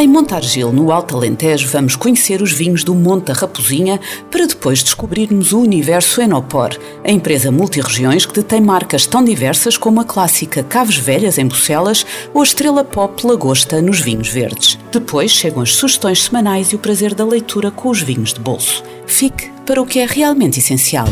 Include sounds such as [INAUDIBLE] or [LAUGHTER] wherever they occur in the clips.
Em Montargil, no Alto Alentejo, vamos conhecer os vinhos do Monte da Raposinha para depois descobrirmos o universo Enopor, a empresa multirregiões que detém marcas tão diversas como a clássica Caves Velhas em Bucelas ou a Estrela Pop Lagosta nos vinhos verdes. Depois chegam as sugestões semanais e o prazer da leitura com os vinhos de bolso. Fique para o que é realmente essencial.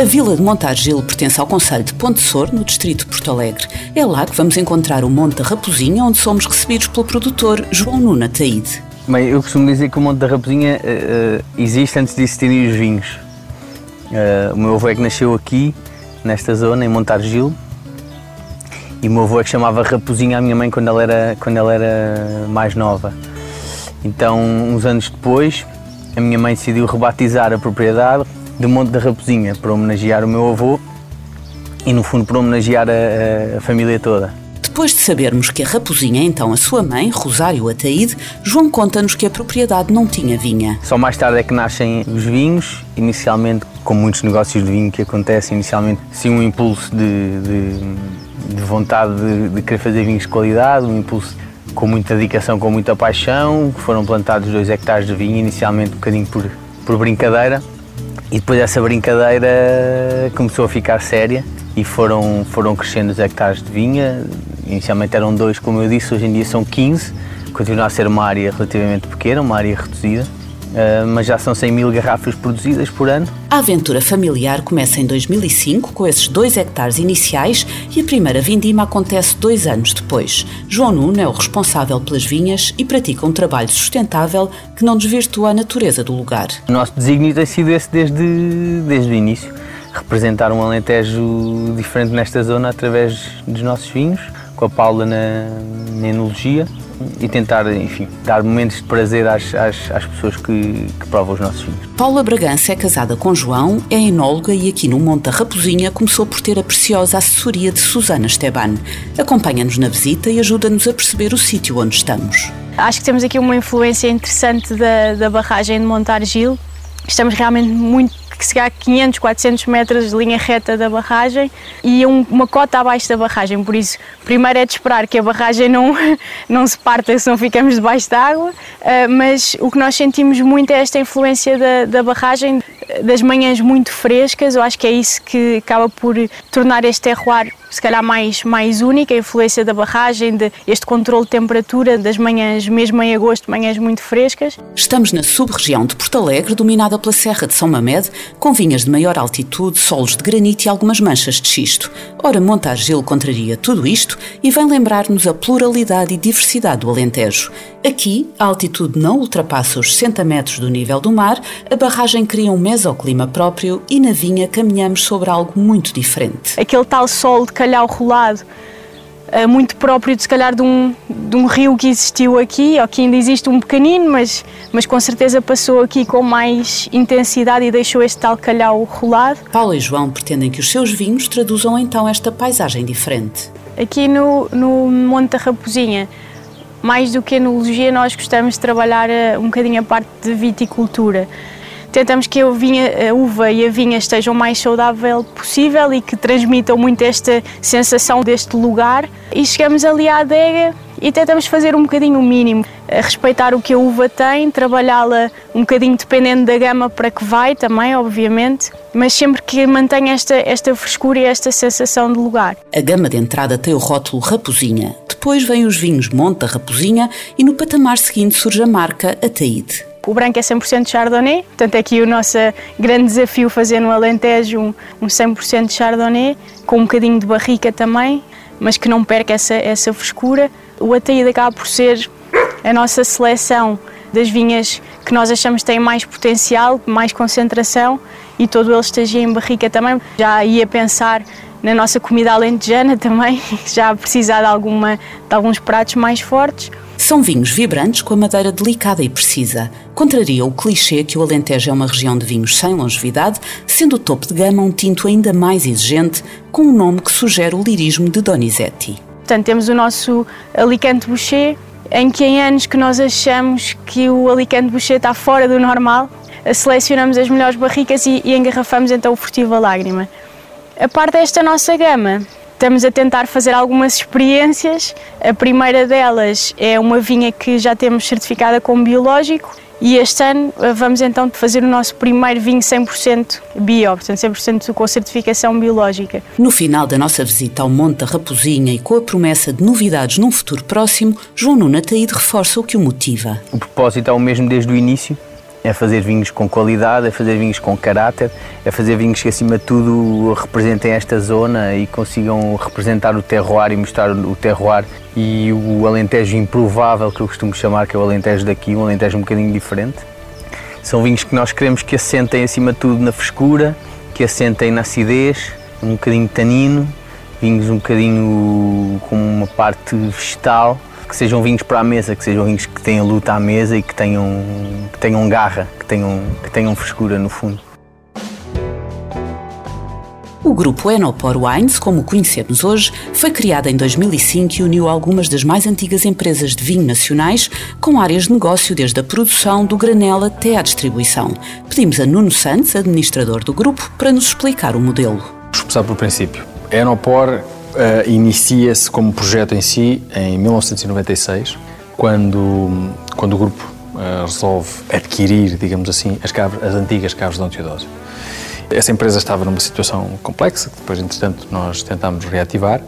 A vila de Montargil pertence ao Conselho de Ponte Sor, no distrito de Porto Alegre. É lá que vamos encontrar o Monte da Raposinha, onde somos recebidos pelo produtor João Nuna Taíde. Bem, eu costumo dizer que o Monte da Raposinha uh, existe antes de existirem os vinhos. Uh, o meu avô é que nasceu aqui, nesta zona, em Montargil. E o meu avô é que chamava Raposinha a minha mãe quando ela era, quando ela era mais nova. Então, uns anos depois, a minha mãe decidiu rebatizar a propriedade de Monte da Raposinha para homenagear o meu avô e, no fundo, para homenagear a, a família toda. Depois de sabermos que a Raposinha é então a sua mãe, Rosário Ataíde, João conta-nos que a propriedade não tinha vinha. Só mais tarde é que nascem os vinhos, inicialmente, como muitos negócios de vinho que acontecem, inicialmente sim um impulso de, de, de vontade de, de, querer fazer vinhos de qualidade, um impulso com muita dedicação, com muita paixão, foram plantados dois hectares de vinho, inicialmente um bocadinho por, por brincadeira, e depois essa brincadeira começou a ficar séria e foram, foram crescendo os hectares de vinha. Inicialmente eram dois, como eu disse, hoje em dia são 15. Continua a ser uma área relativamente pequena, uma área reduzida. Uh, mas já são 100 mil garrafas produzidas por ano. A aventura familiar começa em 2005, com esses dois hectares iniciais, e a primeira vindima acontece dois anos depois. João Nuno é o responsável pelas vinhas e pratica um trabalho sustentável que não desvirtua a natureza do lugar. O nosso desígnio tem sido esse desde, desde o início. Representar um Alentejo diferente nesta zona através dos nossos vinhos, com a Paula na, na enologia e tentar, enfim, dar momentos de prazer às, às, às pessoas que, que, provam os nossos vinhos. Paula Bragança é casada com João, é enóloga e aqui no Monte da Raposinha começou por ter a preciosa assessoria de Susana Esteban. Acompanha-nos na visita e ajuda-nos a perceber o sítio onde estamos. Acho que temos aqui uma influência interessante da, da barragem de Montargil. Estamos realmente muito que chegar a 500, 400 metros de linha reta da barragem e um, uma cota abaixo da barragem. Por isso, primeiro é de esperar que a barragem não, [LAUGHS] não se parta se não ficamos debaixo d'água, uh, mas o que nós sentimos muito é esta influência da, da barragem, das manhãs muito frescas. Eu acho que é isso que acaba por tornar este terroir se calhar mais, mais única, a influência da barragem, de este controle de temperatura das manhãs, mesmo em agosto, manhãs muito frescas. Estamos na sub-região de Porto Alegre, dominada pela Serra de São Mamed, com vinhas de maior altitude, solos de granito e algumas manchas de xisto. Ora, Montargil contraria tudo isto e vem lembrar-nos a pluralidade e diversidade do Alentejo. Aqui, a altitude não ultrapassa os 60 metros do nível do mar, a barragem cria um mesoclima próprio e na vinha caminhamos sobre algo muito diferente. Aquele tal sol de calhau rolado, eh, muito próprio de se calhar de um, de um rio que existiu aqui, ou que ainda existe um pequenino, mas, mas com certeza passou aqui com mais intensidade e deixou este tal calhau rolado. Paulo e João pretendem que os seus vinhos traduzam então esta paisagem diferente. Aqui no, no Monte da Raposinha, mais do que enologia, nós gostamos de trabalhar eh, um bocadinho a parte de viticultura tentamos que a, vinha, a uva e a vinha estejam o mais saudável possível e que transmitam muito esta sensação deste lugar. E chegamos ali à adega e tentamos fazer um bocadinho o mínimo, respeitar o que a uva tem, trabalhá-la um bocadinho dependendo da gama para que vai também, obviamente, mas sempre que mantenha esta, esta frescura e esta sensação de lugar. A gama de entrada tem o rótulo Raposinha, depois vêm os vinhos Monte da Raposinha e no patamar seguinte surge a marca Ataíde. O branco é 100% Chardonnay, portanto aqui o nosso grande desafio fazer no Alentejo um, um 100% Chardonnay, com um bocadinho de barrica também, mas que não perca essa, essa frescura. O Ataíde acaba por ser a nossa seleção das vinhas que nós achamos que têm mais potencial, mais concentração e todo ele estagia em barrica também. Já ia pensar na nossa comida alentejana [LAUGHS] também, já precisar de, alguma, de alguns pratos mais fortes São vinhos vibrantes com a madeira delicada e precisa. Contraria o clichê que o Alentejo é uma região de vinhos sem longevidade, sendo o topo de gama um tinto ainda mais exigente, com um nome que sugere o lirismo de Donizetti. Portanto, temos o nosso Alicante Boucher, em que em anos que nós achamos que o Alicante Boucher está fora do normal, selecionamos as melhores barricas e, e engarrafamos então o Furtivo Lágrima. A parte desta nossa gama, estamos a tentar fazer algumas experiências. A primeira delas é uma vinha que já temos certificada como biológico e este ano eh, vamos então fazer o nosso primeiro vinho 100% bio, portanto 100% com certificação biológica. No final da nossa visita ao Monte da Raposinha e com a promessa de novidades num futuro próximo, João Nuno Ataíde reforça o que o motiva. O propósito é o mesmo desde o início, é fazer vinhos com qualidade, é fazer vinhos com caráter, é fazer vinhos que acima de tudo representem esta zona e consigam representar o terroir e mostrar o terroir e o Alentejo improvável que eu costumo chamar, que é o Alentejo daqui, um Alentejo um bocadinho diferente. São vinhos que nós queremos que assentem acima de tudo na frescura, que assentem na acidez, um bocadinho tanino, vinhos um bocadinho com uma parte vegetal que sejam vinhos para a mesa, que sejam vinhos que tenham luta à mesa e que tenham, que tenham garra, que tenham, que tenham frescura no fundo. O grupo Enopor Wines, como o conhecemos hoje, foi criado em 2005 e uniu algumas das mais antigas empresas de vinho nacionais com áreas de negócio desde a produção do granel até à distribuição. Pedimos a Nuno Santos, administrador do grupo, para nos explicar o modelo. Vamos começar pelo princípio. A Enopor uh, inicia-se como projeto em si em 1996, quando, quando o grupo uh, resolve adquirir, digamos assim, as, cabras, as antigas Caves de Dom Teodósio. Essa empresa estava numa situação complexa, que depois, entretanto, nós tentámos reativar,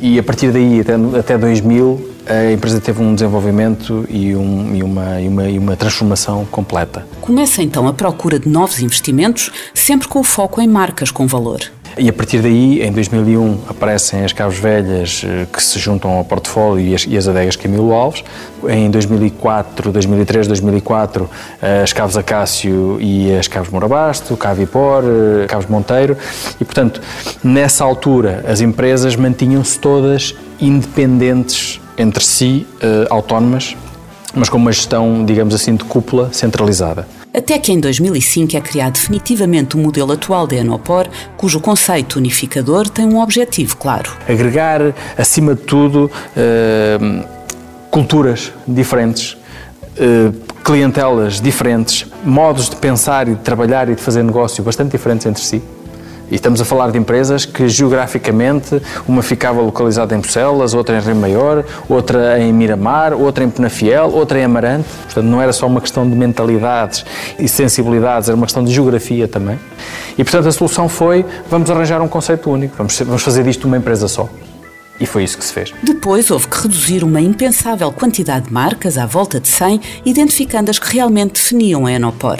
e a partir daí, até, até 2000, a empresa teve um desenvolvimento e, um, e, uma, e, uma, e uma transformação completa. Começa então a procura de novos investimentos, sempre com foco em marcas com valor. E a partir daí, em 2001, aparecem as Caves Velhas eh, que se juntam ao portfólio e as, e as adegas Camilo Alves. Em 2004, 2003, 2004, as Caves Acácio e as Caves Morabasto, Cavipor, eh, Caves Monteiro. E, portanto, nessa altura, as empresas mantinham-se todas independentes entre si, uh, autónomas, mas com uma gestão, digamos assim, de cúpula centralizada até que em 2005 é criado definitivamente o modelo atual da Enopor, cujo conceito unificador tem um objetivo claro. Agregar, acima de tudo, eh, culturas diferentes, eh, clientelas diferentes, modos de pensar e de trabalhar e de fazer negócio bastante diferentes entre si. E estamos a falar de empresas que geograficamente uma ficava localizada em Bucelas, outra em Rio Maior, outra em Miramar, outra em Penafiel, outra em Amarante. Portanto, não era só uma questão de mentalidades e sensibilidades, era uma questão de geografia também. E portanto a solução foi: vamos arranjar um conceito único, vamos, vamos fazer disto uma empresa só. E foi isso que se fez. Depois houve que reduzir uma impensável quantidade de marcas à volta de 100, identificando as que realmente definiam a Enopor.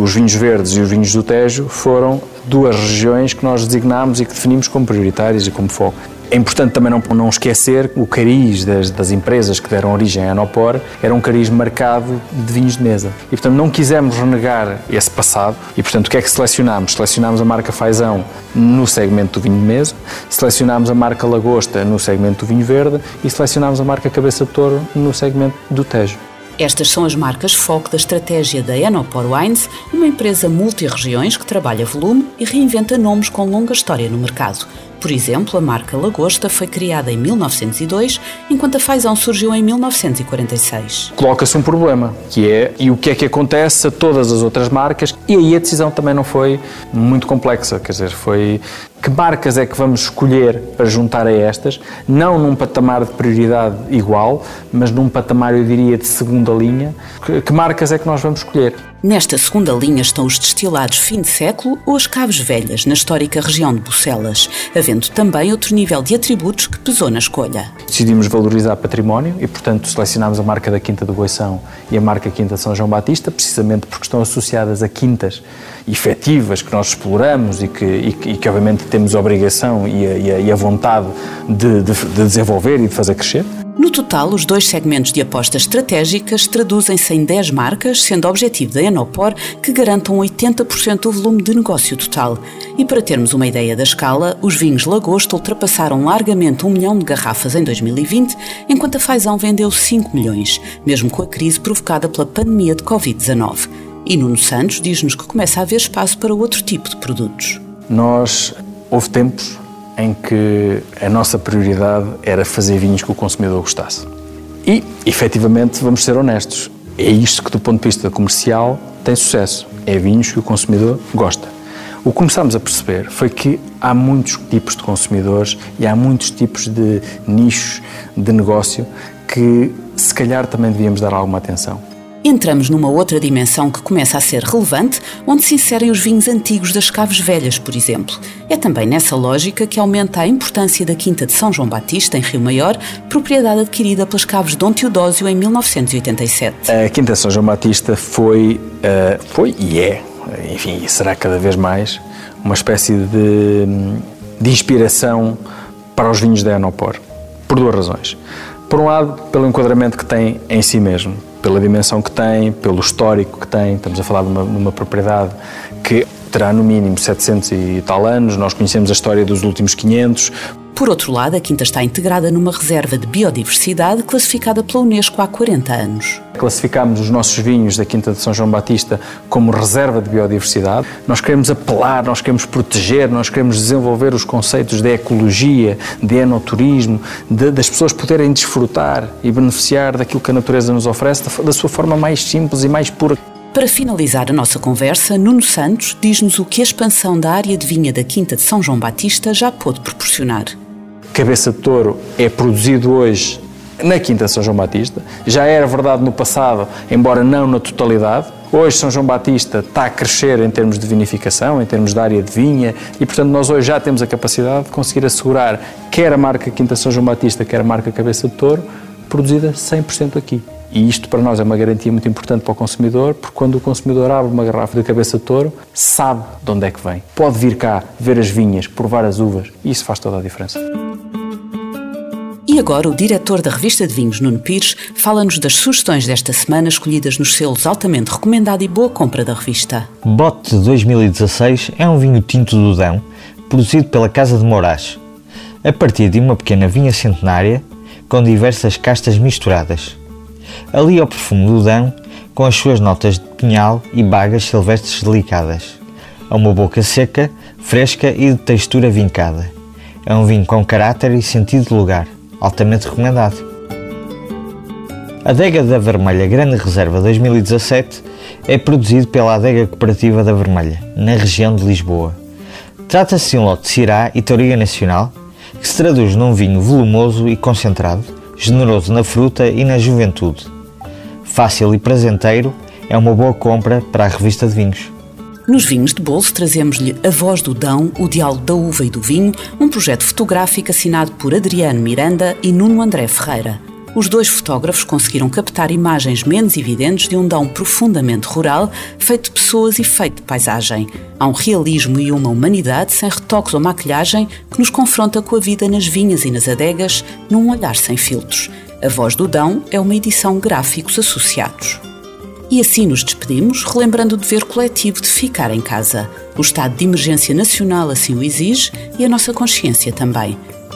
Os vinhos verdes e os vinhos do Tejo foram duas regiões que nós designámos e que definimos como prioritárias e como foco. É importante também não, não esquecer o cariz das, das, empresas que deram origem à Anopor era um cariz marcado de vinhos de mesa. E, portanto, não quisemos renegar esse passado e, portanto, o que é que selecionámos? Selecionámos a marca Faisão no segmento do vinho de mesa, selecionámos a marca Lagosta no segmento do vinho verde e selecionámos a marca Cabeça de Touro no segmento do Tejo. Estas são as marcas foco da estratégia da Enopor Wines, uma empresa multi-regiões que trabalha volume e reinventa nomes com longa história no mercado. Por exemplo, a marca Lagosta foi criada em 1902, enquanto a Faisão surgiu em 1946. Coloca-se um problema, que é e o que é que acontece a todas as outras marcas, e aí a decisão também não foi muito complexa, quer dizer, foi que marcas é que vamos escolher para juntar a estas, não num patamar de prioridade igual, mas num patamar, eu diria, de segunda linha. Que, que marcas é que nós vamos escolher? Nesta segunda linha estão os destilados fim de século ou as caves velhas, na histórica região de Bucelas, havendo também outro nível de atributos que pesou na escolha. Decidimos valorizar património e, portanto, selecionámos a marca da Quinta do Boição e a marca Quinta São João Batista, precisamente porque estão associadas a quintas efetivas que nós exploramos e que, e que, e que obviamente, temos a obrigação e a, e a vontade de, de, de desenvolver e de fazer crescer. No total, os dois segmentos de apostas estratégicas traduzem-se em 10 marcas, sendo objetivo da Enopor que garantam 80% do volume de negócio total. E para termos uma ideia da escala, os vinhos Lagosto ultrapassaram largamente um milhão de garrafas em 2020, enquanto a Faisão vendeu 5 milhões, mesmo com a crise provocada pela pandemia de Covid-19. E Nuno Santos diz-nos que começa a haver espaço para outro tipo de produtos. Nós, houve tempos em que a nossa prioridade era fazer vinhos que o consumidor gostasse. E, efetivamente, vamos ser honestos, é isto que, do ponto de vista comercial, tem sucesso. É vinhos que o consumidor gosta. O que começámos a perceber foi que há muitos tipos de consumidores e há muitos tipos de nichos de negócio que, se calhar, também devíamos dar alguma atenção entramos numa outra dimensão que começa a ser relevante, onde se inserem os vinhos antigos das caves velhas, por exemplo. É também nessa lógica que aumenta a importância da Quinta de São João Batista, em Rio Maior, propriedade adquirida pelas caves Dom Teodósio em 1987. A Quinta de São João Batista foi, uh, foi e é, enfim, será cada vez mais, uma espécie de, de inspiração para os vinhos da Enopor, por duas razões. Por um lado, pelo enquadramento que tem em si mesmo, pela dimensão que tem, pelo histórico que tem. Estamos a falar de uma, de uma propriedade que terá no mínimo 700 e tal anos, nós conhecemos a história dos últimos 500. Por outro lado, a Quinta está integrada numa reserva de biodiversidade classificada pela Unesco há 40 anos. Classificámos os nossos vinhos da Quinta de São João Batista como reserva de biodiversidade. Nós queremos apelar, nós queremos proteger, nós queremos desenvolver os conceitos de ecologia, de enoturismo, de, das pessoas poderem desfrutar e beneficiar daquilo que a natureza nos oferece da, da sua forma mais simples e mais pura. Para finalizar a nossa conversa, Nuno Santos diz-nos o que a expansão da área de vinha da Quinta de São João Batista já pôde proporcionar cabeça de touro é produzido hoje na Quinta de São João Batista. Já era verdade no passado, embora não na totalidade. Hoje São João Batista está a crescer em termos de vinificação, em termos de área de vinha, e portanto nós hoje já temos a capacidade de conseguir assegurar quer a marca Quinta São João Batista, quer a marca Cabeça de Touro, produzida 100% aqui. E isto para nós é uma garantia muito importante para o consumidor, porque quando o consumidor abre uma garrafa de cabeça de touro, sabe de onde é que vem. Pode vir cá, ver as vinhas, provar as uvas, e isso faz toda a diferença. E agora o diretor da revista de vinhos, Nuno Pires, fala-nos das sugestões desta semana escolhidas nos selos altamente recomendado e boa compra da revista. Bote 2016 é um vinho tinto do Dão, produzido pela Casa de Moraes, a partir de uma pequena vinha centenária com diversas castas misturadas. Ali ao perfume do Dão, com as suas notas de pinhal e bagas silvestres delicadas. A uma boca seca, fresca e de textura vincada. É um vinho com caráter e sentido de lugar altamente recomendado. A Adega da Vermelha Grande Reserva 2017 é produzido pela Adega Cooperativa da Vermelha, na região de Lisboa. Trata-se de um lote de Cirá e Tauriga Nacional que se traduz num vinho volumoso e concentrado, generoso na fruta e na juventude. Fácil e prazenteiro, é uma boa compra para a revista de vinhos. Nos vinhos de bolso trazemos-lhe A Voz do Dão, o Diálogo da Uva e do Vinho, um projeto fotográfico assinado por Adriano Miranda e Nuno André Ferreira. Os dois fotógrafos conseguiram captar imagens menos evidentes de um Dão profundamente rural, feito de pessoas e feito de paisagem. Há um realismo e uma humanidade sem retoques ou maquilhagem que nos confronta com a vida nas vinhas e nas adegas, num olhar sem filtros. A Voz do Dão é uma edição Gráficos Associados. E assim nos despedimos, relembrando o dever coletivo de ficar em casa. O estado de emergência nacional assim o exige e a nossa consciência também.